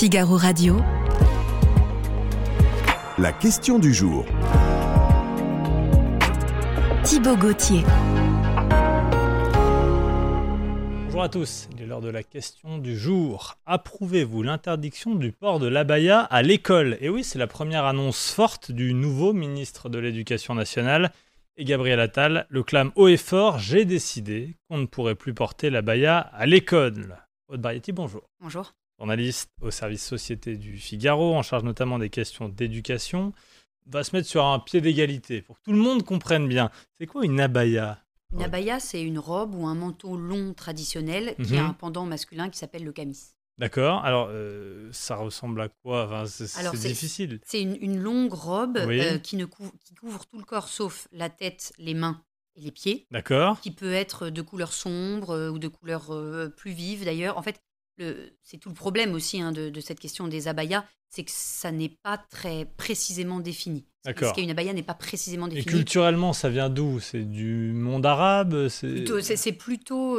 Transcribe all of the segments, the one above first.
Figaro Radio. La question du jour. Thibaut Gauthier. Bonjour à tous, il est l'heure de la question du jour. Approuvez-vous l'interdiction du port de l'abaya à l'école? Et oui, c'est la première annonce forte du nouveau ministre de l'Éducation nationale. Et Gabriel Attal le clame haut et fort J'ai décidé qu'on ne pourrait plus porter l'abaya à l'école. Aude Barietti, bonjour. Bonjour. Journaliste au service Société du Figaro, en charge notamment des questions d'éducation, va se mettre sur un pied d'égalité pour que tout le monde comprenne bien. C'est quoi une abaya? Une abaya, c'est une robe ou un manteau long traditionnel qui a Mhm. un pendant masculin qui s'appelle le camis. D'accord, alors euh, ça ressemble à quoi? Enfin, C'est difficile. C'est une, une longue robe Oui. euh, qui, ne couvre, qui couvre tout le corps sauf la tête, les mains et les pieds, D'accord qui peut être de couleur sombre euh, ou de couleur plus vive d'ailleurs. En fait, c'est tout le problème aussi hein, de, de cette question des abayas, c'est que ça n'est pas très précisément défini. D'accord. Ce qu'est une abaya n'est pas précisément Et défini. culturellement, ça vient d'où? C'est du monde arabe? C'est Plutôt-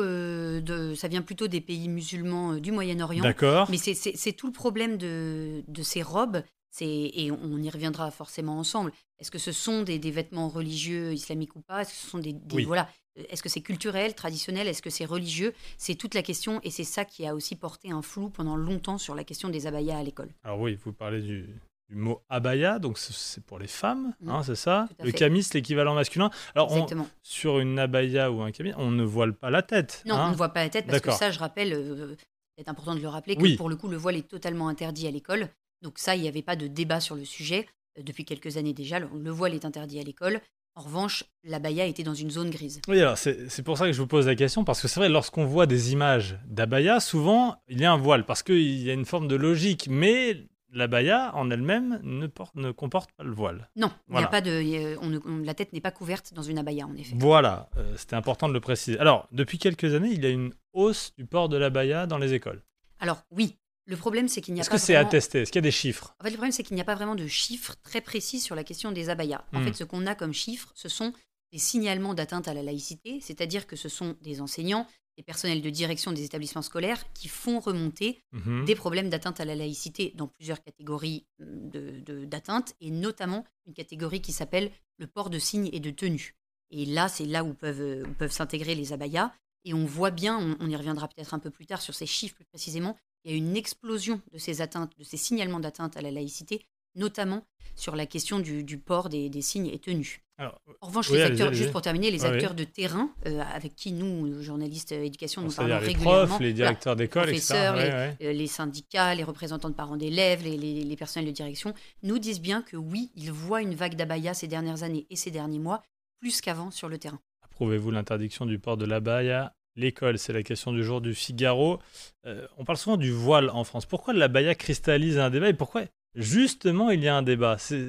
euh, de, ça vient plutôt des pays musulmans euh, du Moyen-Orient. D'accord. Mais c'est- tout le problème de, de ces robes, et on y reviendra forcément ensemble. Est-ce que ce sont des, des vêtements religieux islamiques ou pas? Est-ce que ce sont des, des- Oui. voilà Est-ce que c'est culturel, traditionnel? Est-ce que c'est religieux? C'est toute la question, et c'est ça qui a aussi porté un flou pendant longtemps sur la question des abayas à l'école. Alors oui, vous parlez du, du mot abaya, donc c'est- pour les femmes, Mm. hein, c'est ça? Le camis, c'est l'équivalent masculin. Alors on- sur une abaya ou un camis, on ne voile pas la tête. Non, hein? on ne voit pas la tête parce que ça, je rappelle, euh, c'est important de le rappeler, que Oui. pour le coup, le voile est totalement interdit à l'école. Donc ça, il n'y avait pas de débat sur le sujet euh, depuis quelques années déjà. Le, le voile est interdit à l'école. En revanche, l'abaya était dans une zone grise. Oui, alors c'est c'est pour ça que je vous pose la question, parce que c'est vrai, lorsqu'on voit des images d'abaya, souvent il y a un voile, parce qu'il y a une forme de logique, mais l'abaya en elle-même ne, porte- ne comporte pas le voile. Non, il Voilà. n'y a pas de, il y a- on ne- on- la tête n'est pas couverte dans une abaya, en effet. Voilà, euh, c'était important de le préciser. Alors, depuis quelques années, il y a une hausse du port de l'abaya dans les écoles. Alors oui, le problème, c'est qu'il n'y a Est-ce pas que c'est vraiment... attesté Est-ce qu'il y a des chiffres? En fait, le problème, c'est qu'il n'y a pas vraiment de chiffres très précis sur la question des abayas. En Hmm. fait, ce qu'on a comme chiffres, ce sont des signalements d'atteinte à la laïcité, c'est-à-dire que ce sont des enseignants, des personnels de direction des établissements scolaires qui font remonter Mhm. des problèmes d'atteinte à la laïcité dans plusieurs catégories hum, de- de- d'atteinte, et notamment une catégorie qui s'appelle le port de signes et de tenues. Et là, c'est là où peuvent, où peuvent s'intégrer les abayas. Et on voit bien, on, on y reviendra peut-être un peu plus tard sur ces chiffres plus précisément, il y a une explosion de ces atteintes, de ces signalements d'atteinte à la laïcité, notamment sur la question du, du port des, des signes et tenues. Alors, En revanche, Oui, les acteurs, juste pour terminer, les oui. acteurs de terrain, euh, avec qui nous, journalistes euh, éducation, nous parlons les régulièrement, profs, les directeurs d'école, etc. professeurs, Ouais, les- ouais. euh, les syndicats, les représentants de parents d'élèves, les, les- les personnels de direction, nous disent bien que oui, ils voient une vague d'abaya ces dernières années et ces derniers mois, plus qu'avant sur le terrain. Approuvez-vous l'interdiction du port de l'abaya L'école, c'est la question du jour du Figaro. Euh, on parle souvent du voile en France. Pourquoi l'abaya cristallise un débat et pourquoi justement il y a un débat C'est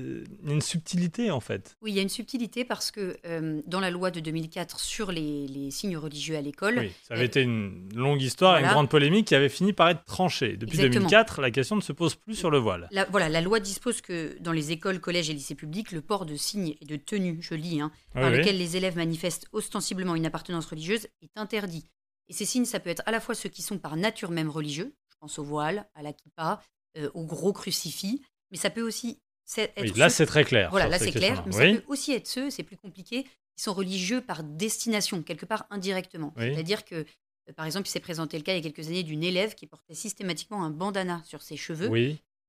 une subtilité en fait. Oui, il y a une subtilité parce que euh, dans la loi de 2004 sur les, les signes religieux à l'école, Oui, ça avait Euh, été une longue histoire, une grande polémique qui avait fini par être tranchée. Depuis Exactement. 2004, la question ne se pose plus sur le voile. La, voilà, la loi dispose que dans les écoles, collèges et lycées publics, le port de signes et de tenues, je lis, hein, par Oui, les élèves manifestent ostensiblement une appartenance religieuse est interdit. Et ces signes, ça peut être à la fois ceux qui sont par nature même religieux, je pense au voile, à la kippa, euh, au gros crucifix, mais ça peut aussi être Oui, là c'est très clair. voilà, là ces c'est clair, mais Oui. ça peut aussi être ceux, c'est plus compliqué, qui sont religieux par destination, quelque part indirectement. Oui. C'est-à-dire que, euh, par exemple, il s'est présenté le cas il y a quelques années d'une élève qui portait systématiquement un bandana sur ses cheveux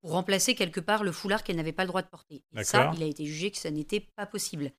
pour remplacer quelque part le foulard qu'elle n'avait pas le droit de porter. Et ça, il a été jugé que ça n'était pas possible.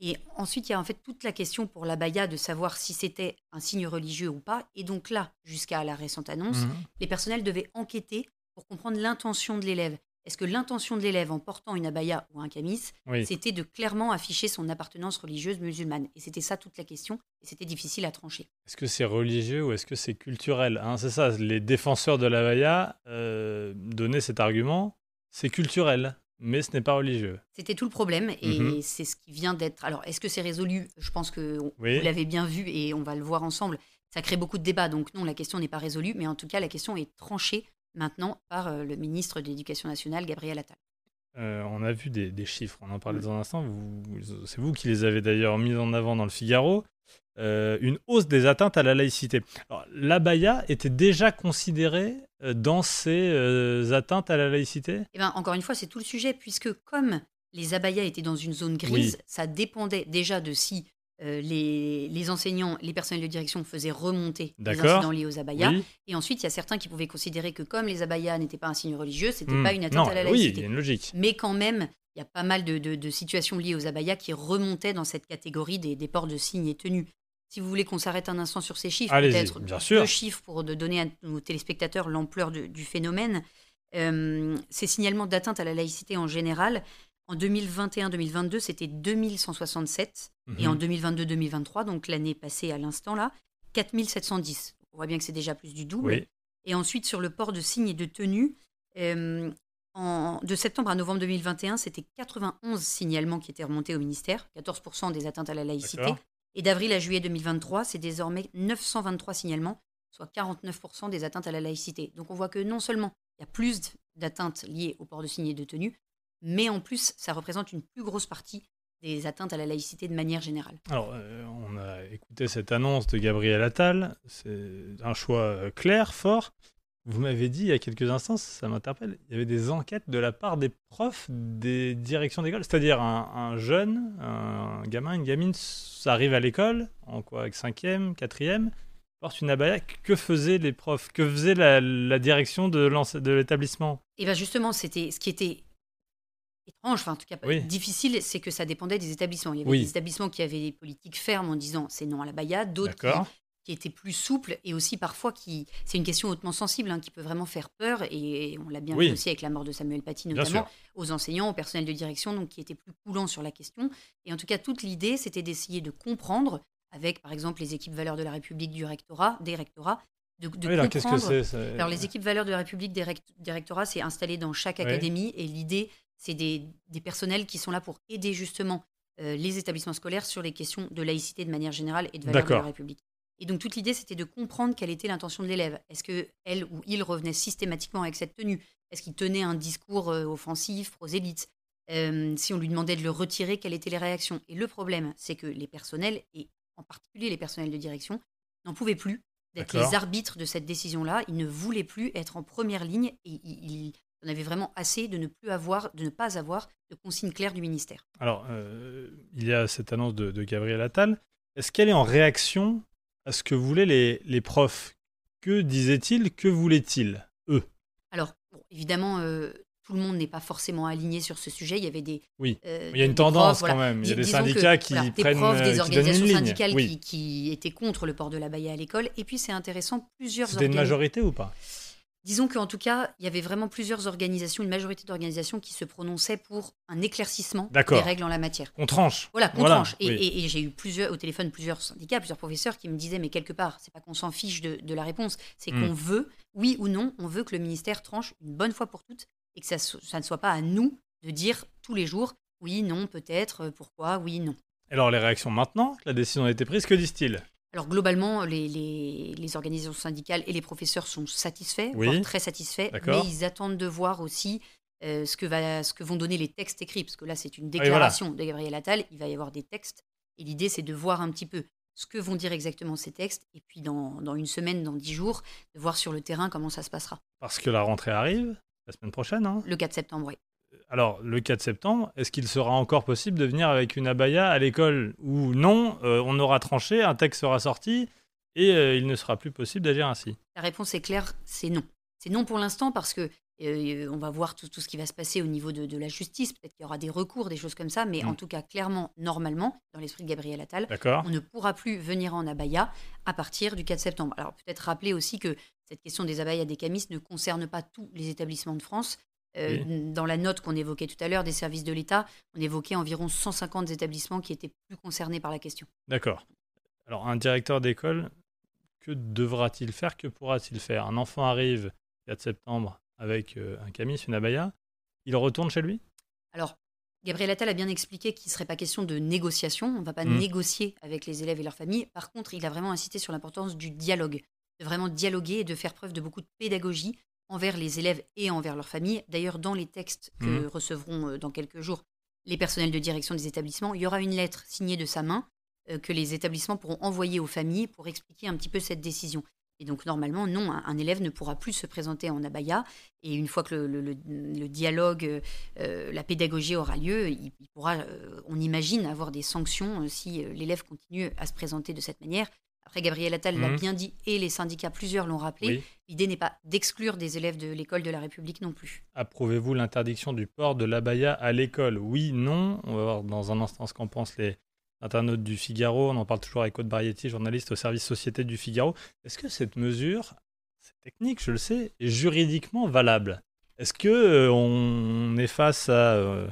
Et ensuite, il y a en fait toute la question pour la baya de savoir si c'était un signe religieux ou pas. Et donc là, jusqu'à la récente annonce, Mhm. les personnels devaient enquêter pour comprendre l'intention de l'élève. Est-ce que l'intention de l'élève en portant une abaya ou un camis, oui. c'était de clairement afficher son appartenance religieuse musulmane? Et c'était ça toute la question, et c'était difficile à trancher. Est-ce que c'est religieux ou est-ce que c'est culturel hein, C'est ça, les défenseurs de l'abaya euh, donnaient cet argument. C'est culturel, mais ce n'est pas religieux. C'était tout le problème et Mhm. c'est ce qui vient d'être. Alors, est-ce que c'est résolu? Je pense que on- Oui. vous l'avez bien vu et on va le voir ensemble. Ça crée beaucoup de débats, donc non, la question n'est pas résolue, mais en tout cas, la question est tranchée maintenant par euh, le ministre de l'Éducation nationale, Gabriel Attal. Euh, on a vu des, des chiffres, on en parlait dans un instant. C'est vous qui les avez d'ailleurs mis en avant dans le Figaro. Euh, une hausse des atteintes à la laïcité. Alors, l'abaya était déjà considérée dans ces euh, atteintes à la laïcité? Eh ben, encore une fois, c'est tout le sujet, puisque comme les abayas étaient dans une zone grise, Oui. ça dépendait déjà de si euh, les, les enseignants, les personnels de direction faisaient remonter les incidents liés aux abayas. Oui. Et ensuite, il y a certains qui pouvaient considérer que comme les abayas n'étaient pas un signe religieux, c'était Hmm. pas une atteinte Non, à la Oui, il laïcité. y a une logique. Mais quand même, il y a pas mal de, de- de situations liées aux abayas qui remontaient dans cette catégorie des, des ports de signes et tenues. Si vous voulez qu'on s'arrête un instant sur ces chiffres, peut-être sûr. deux chiffres pour de donner à nos téléspectateurs l'ampleur du phénomène. Euh, ces signalements d'atteinte à la laïcité en général, en 2021-2022, c'était 2167. Et en Mhm. 2022-2023, donc l'année passée à l'instant là, 4710. On voit bien que c'est déjà plus du double. Oui. Et ensuite, sur le port de signes et de tenues, euh, en- de septembre à novembre 2021, c'était 91 signalements qui étaient remontés au ministère, 14% des atteintes à la laïcité. Et d'avril à juillet 2023, c'est désormais 923 signalements, soit 49% des atteintes à la laïcité. Donc on voit que non seulement il y a plus d'atteintes liées au port de signes et de tenues, mais en plus, ça représente une plus grosse partie des atteintes à la laïcité de manière générale. Alors, euh, on a écouté cette annonce de Gabriel Attal. C'est un choix euh, clair, fort. Vous m'avez dit il y a quelques instants, ça m'interpelle, il y avait des enquêtes de la part des profs des directions d'école. C'est-à-dire un, un jeune, un gamin, une gamine, ça arrive à l'école, en quoi, avec cinquième, quatrième, porte une abaya. Que faisaient les profs? Que faisait la, la direction de l'établissement? Et bien justement, c'était ce qui était étrange, enfin en tout cas Oui. difficile, c'est que ça dépendait des établissements. Il y avait Oui. des établissements qui avaient des politiques fermes en disant c'est non à la baya, d'autres qui, étaient plus souples et aussi parfois qui c'est une question hautement sensible hein, qui peut vraiment faire peur et, on l'a bien Oui. vu aussi avec la mort de Samuel Paty notamment aux enseignants, au personnel de direction donc qui étaient plus coulants sur la question et en tout cas toute l'idée c'était d'essayer de comprendre avec par exemple les équipes valeurs de la République du rectorat, des rectorats de, de Oui, alors qu'est-ce que comprendre c'est ça? Alors, les équipes valeurs de la République des, rect- des rectorats, c'est installé dans chaque Oui. académie. Et l'idée, c'est des, des personnels qui sont là pour aider justement euh, les établissements scolaires sur les questions de laïcité de manière générale et de valeurs de la. République. Et donc, toute l'idée, c'était de comprendre quelle était l'intention de l'élève. Est-ce que elle ou il revenait systématiquement avec cette tenue? Est-ce qu'il tenait un discours euh, offensif, prosélyte? Euh, Si on lui demandait de le retirer, quelles étaient les réactions? Et le problème, c'est que les personnels, et en particulier les personnels de direction, n'en pouvaient plus d'être les arbitres de cette décision-là. Ils ne voulaient plus être en première ligne et ils, ils en avaient vraiment assez de ne plus avoir, de ne pas avoir de consignes claires du ministère. Alors, euh, il y a cette annonce de, de Gabriel Attal. Est-ce qu'elle est en réaction à ce que voulaient les, les profs? Que disaient-ils? Que voulaient-ils Eux? Alors, bon, évidemment, euh, tout le monde n'est pas forcément aligné sur ce sujet. Il y avait des. Oui. euh, Il y a une tendance profs, voilà. quand même. Il y a des disons que, syndicats qui voilà, prennent des profs, des organisations syndicales Oui. qui, qui étaient contre le port de la baïa à l'école. Et puis, c'est intéressant, plusieurs C'était une majorité ou pas? Disons qu'en tout cas, il y avait vraiment plusieurs organisations, une majorité d'organisations qui se prononçaient pour un éclaircissement des règles en la matière. On tranche. Voilà, qu'on Voilà, tranche. Et, oui. et- et j'ai eu plusieurs, au téléphone plusieurs syndicats, plusieurs professeurs qui me disaient, mais quelque part, c'est pas qu'on s'en fiche de, de la réponse, c'est Mm. qu'on veut, oui ou non, on veut que le ministère tranche une bonne fois pour toutes et que ça, ne soit pas à nous de dire tous les jours, oui, non, peut-être, euh, pourquoi, oui, non. Alors, les réactions maintenant la décision a été prise, que disent-ils? Alors globalement, les, les- les organisations syndicales et les professeurs sont satisfaits, Oui. voire très satisfaits, mais ils attendent de voir aussi euh, ce, que va, ce que vont donner les textes écrits, parce que là c'est une voilà. déclaration de Gabriel Attal, il va y avoir des textes, et l'idée c'est de voir un petit peu ce que vont dire exactement ces textes, et puis dans, dans une semaine, dans dix jours, de voir sur le terrain comment ça se passera. Parce que la rentrée arrive, la semaine prochaine. hein. Le 4 septembre, oui. Alors, le 4 septembre, est-ce qu'il sera encore possible de venir avec une abaya à l'école Ou non, euh, on aura tranché, un texte sera sorti, et euh, il ne sera plus possible d'agir ainsi La réponse est claire, c'est non. C'est non pour l'instant parce que euh, on va voir tout, tout ce qui va se passer au niveau de, de la justice. Peut-être qu'il y aura des recours, des choses comme ça, mais Mm. en tout cas, clairement, normalement, dans l'esprit de Gabriel Attal, on ne pourra plus venir en abaya à partir du 4 septembre. Alors peut-être rappeler aussi que cette question des abayas des camis ne concerne pas tous les établissements de France. Euh, Dans la note qu'on évoquait tout à l'heure des services de l'État, on évoquait environ 150 établissements qui étaient plus concernés par la question. D'accord. Alors, un directeur d'école, que devra-t-il faire Que pourra-t-il faire? Un enfant arrive 4 septembre avec euh, un camis, une abaya, il retourne chez lui? Alors, Gabriel Attal a bien expliqué qu'il ne serait pas question de négociation. On ne va pas Mm. négocier avec les élèves et leurs familles. Par contre, il a vraiment insisté sur l'importance du dialogue, de vraiment dialoguer et de faire preuve de beaucoup de pédagogie envers les élèves et envers leurs familles. D'ailleurs, dans les textes que Mhm. recevront euh, dans quelques jours les personnels de direction des établissements, il y aura une lettre signée de sa main euh, que les établissements pourront envoyer aux familles pour expliquer un petit peu cette décision. Et donc, normalement, non, un, élève ne pourra plus se présenter en abaya. Et une fois que le, dialogue, euh, la pédagogie aura lieu, il, pourra, euh, on imagine, avoir des sanctions si l'élève continue à se présenter de cette manière. Après, Gabriel Attal l'a mhm. bien dit et les syndicats, plusieurs l'ont rappelé. L'idée n'est pas d'exclure des élèves de l'école de la République non plus. Approuvez-vous l'interdiction du port de l'abaya à l'école? Oui, non. On va voir dans un instant ce qu'en pensent les, internaute du Figaro, on en parle toujours avec Aude Barietti, journaliste au service Société du Figaro. Est-ce que cette mesure, c'est technique, je le sais, est juridiquement valable? Est-ce que euh, on est face à euh,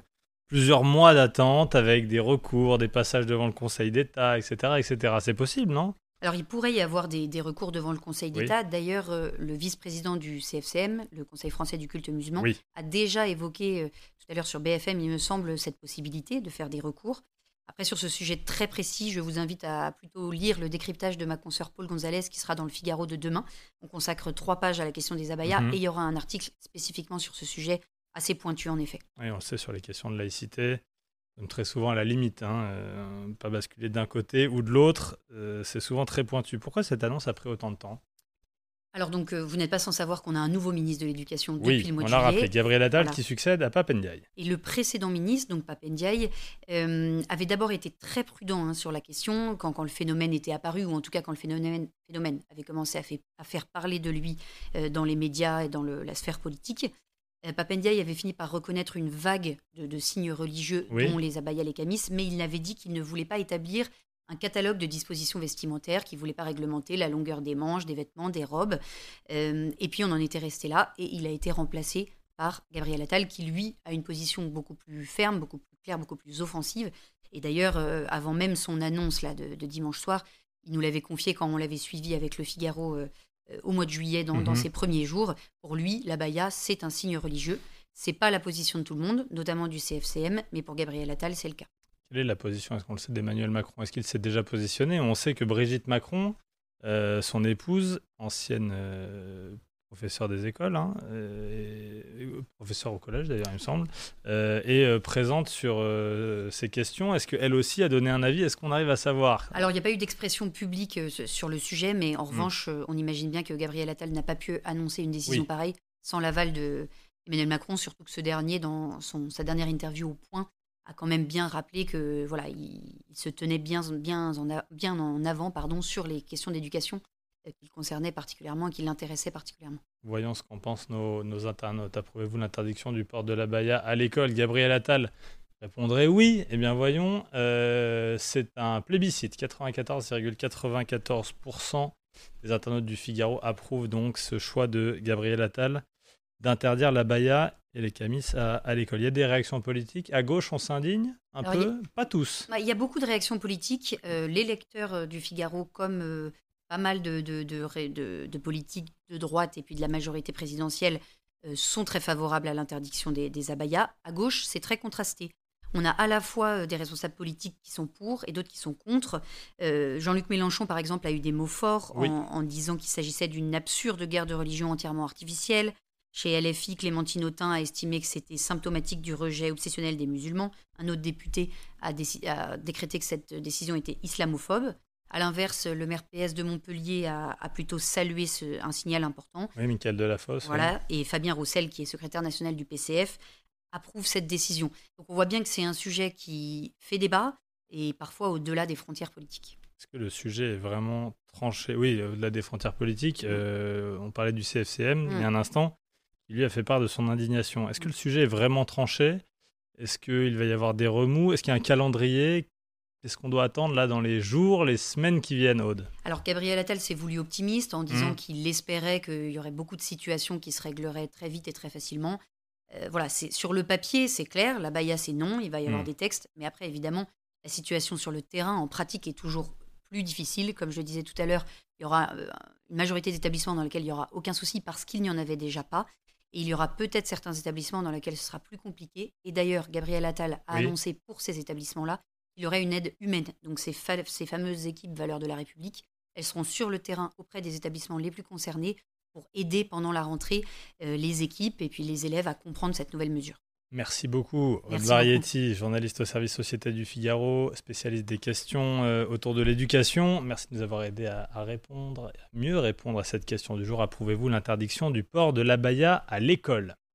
plusieurs mois d'attente avec des recours, des passages devant le Conseil d'État, etc., etc. C'est possible, non? Alors, il pourrait y avoir des, recours devant le Conseil d'État. D'ailleurs, euh, le vice-président du CFCM, le Conseil français du culte musulman, a déjà évoqué tout à l'heure sur BFM, il me semble, cette possibilité de faire des recours. Après, sur ce sujet très précis, je vous invite à plutôt lire le décryptage de ma consoeur Paul Gonzalez qui sera dans le Figaro de demain. On consacre trois pages à la question des abayas mhm. et il y aura un article spécifiquement sur ce sujet assez pointu en effet. Oui, on le sait sur les questions de laïcité. Très souvent à la limite, hein, euh, pas basculer d'un côté ou de l'autre, euh, c'est souvent très pointu. Pourquoi cette annonce a pris autant de temps? Alors donc, euh, vous n'êtes pas sans savoir qu'on a un nouveau ministre de l'Éducation depuis le mois de juillet. on a rappelé, Gabriel Attal qui succède à Papendiaï. Et le précédent ministre, donc Papendiaï, euh, avait d'abord été très prudent hein, sur la question quand, quand, le phénomène était apparu, ou en tout cas quand le phénomène, phénomène avait commencé à, fait, à, faire parler de lui euh, dans les médias et dans la sphère politique. Papendiaï avait fini par reconnaître une vague de, signes religieux, dont les abayas, les camis, mais il avait dit qu'il ne voulait pas établir un catalogue de dispositions vestimentaires qui ne voulait pas réglementer la longueur des manches, des vêtements, des robes. Euh, et puis on en était resté là et il a été remplacé par Gabriel Attal qui, lui, a une position beaucoup plus ferme, beaucoup plus claire, beaucoup plus offensive. Et d'ailleurs, euh, avant même son annonce là, de, dimanche soir, il nous l'avait confié quand on l'avait suivi avec le Figaro euh, au mois de juillet, dans, dans, mhm. ses premiers jours. Pour lui, la baya, c'est un signe religieux. C'est pas la position de tout le monde, notamment du CFCM, mais pour Gabriel Attal, c'est le cas. Quelle est la position, est-ce qu'on le sait, d'Emmanuel Macron? Est-ce qu'il s'est déjà positionné? On sait que Brigitte Macron, euh, son épouse, ancienne euh, professeure des écoles, hein, euh, professeure au collège d'ailleurs, il me semble, est présente sur ces questions. Est-ce qu'elle aussi a donné un avis? Est-ce qu'on arrive à savoir? Alors, il n'y a pas eu d'expression publique sur le sujet, mais en hmm. revanche, on imagine bien que Gabriel Attal n'a pas pu annoncer une décision pareille sans l'aval de Emmanuel Macron, surtout que ce dernier, dans son, sa dernière interview au point, a quand même bien rappelé que voilà, il, se tenait bien, bien, en, bien en avant pardon, sur les questions d'éducation euh, qu'il concernait particulièrement qui l'intéressaient particulièrement. Voyons ce qu'en pensent nos, nos internautes. Approuvez-vous l'interdiction du port de la baya à l'école? Gabriel Attal répondrait oui. Eh bien, voyons, euh, c'est un plébiscite. 94,94% des internautes du Figaro approuvent donc ce choix de Gabriel Attal d'interdire la baya et les camis à, l'école. Il y a des réactions politiques. À gauche, on s'indigne un peu? Pas tous. Il y a beaucoup de réactions politiques. Euh, les lecteurs euh, du Figaro, comme euh, pas mal de, de, de, politiques de droite et puis de la majorité présidentielle, sont très favorables à l'interdiction des, des abayas. À gauche, c'est très contrasté. On a à la fois des responsables politiques qui sont pour et d'autres qui sont contre. Jean-Luc Mélenchon, par exemple, a eu des mots forts en, en, disant qu'il s'agissait d'une absurde guerre de religion entièrement artificielle. Chez LFI, Clémentine Autain a estimé que c'était symptomatique du rejet obsessionnel des musulmans. Un autre député a, décrété que cette décision était islamophobe. À l'inverse, le maire PS de Montpellier a, plutôt salué un signal important. Oui, Michael Delafosse. Voilà, et Fabien Roussel, qui est secrétaire national du PCF, approuve cette décision. Donc on voit bien que c'est un sujet qui fait débat et parfois au-delà des frontières politiques. Est-ce que le sujet est vraiment tranché? Oui, au-delà des frontières politiques. Euh, on parlait du CFCM il y a un instant il lui a fait part de son indignation. Est-ce que le sujet est vraiment tranché? Est-ce qu'il va y avoir des remous? Est-ce qu'il y a un calendrier? Qu'est-ce qu'on doit attendre là dans les jours, les semaines qui viennent, Aude Alors Gabriel Attal s'est voulu optimiste en disant mmh. qu'il espérait qu'il y aurait beaucoup de situations qui se régleraient très vite et très facilement. Euh, voilà, c'est sur le papier, c'est clair. La Baïa, c'est non. Il va y avoir mmh. des textes, mais après, évidemment, la situation sur le terrain, en pratique, est toujours plus difficile. Comme je le disais tout à l'heure, il y aura euh, une majorité d'établissements dans lesquels il n'y aura aucun souci parce qu'il n'y en avait déjà pas. Et il y aura peut-être certains établissements dans lesquels ce sera plus compliqué. Et d'ailleurs, Gabriel Attal a annoncé pour ces établissements-là il y aurait une aide humaine. Donc ces, fameuses équipes Valeurs de la République, elles seront sur le terrain auprès des établissements les plus concernés pour aider pendant la rentrée euh, les équipes et puis les élèves à comprendre cette nouvelle mesure. Merci beaucoup, Merci journaliste au service Société du Figaro, spécialiste des questions euh, autour de l'éducation. Merci de nous avoir aidé à, répondre, à mieux répondre à cette question du jour. Approuvez-vous l'interdiction du port de l'abaya à l'école?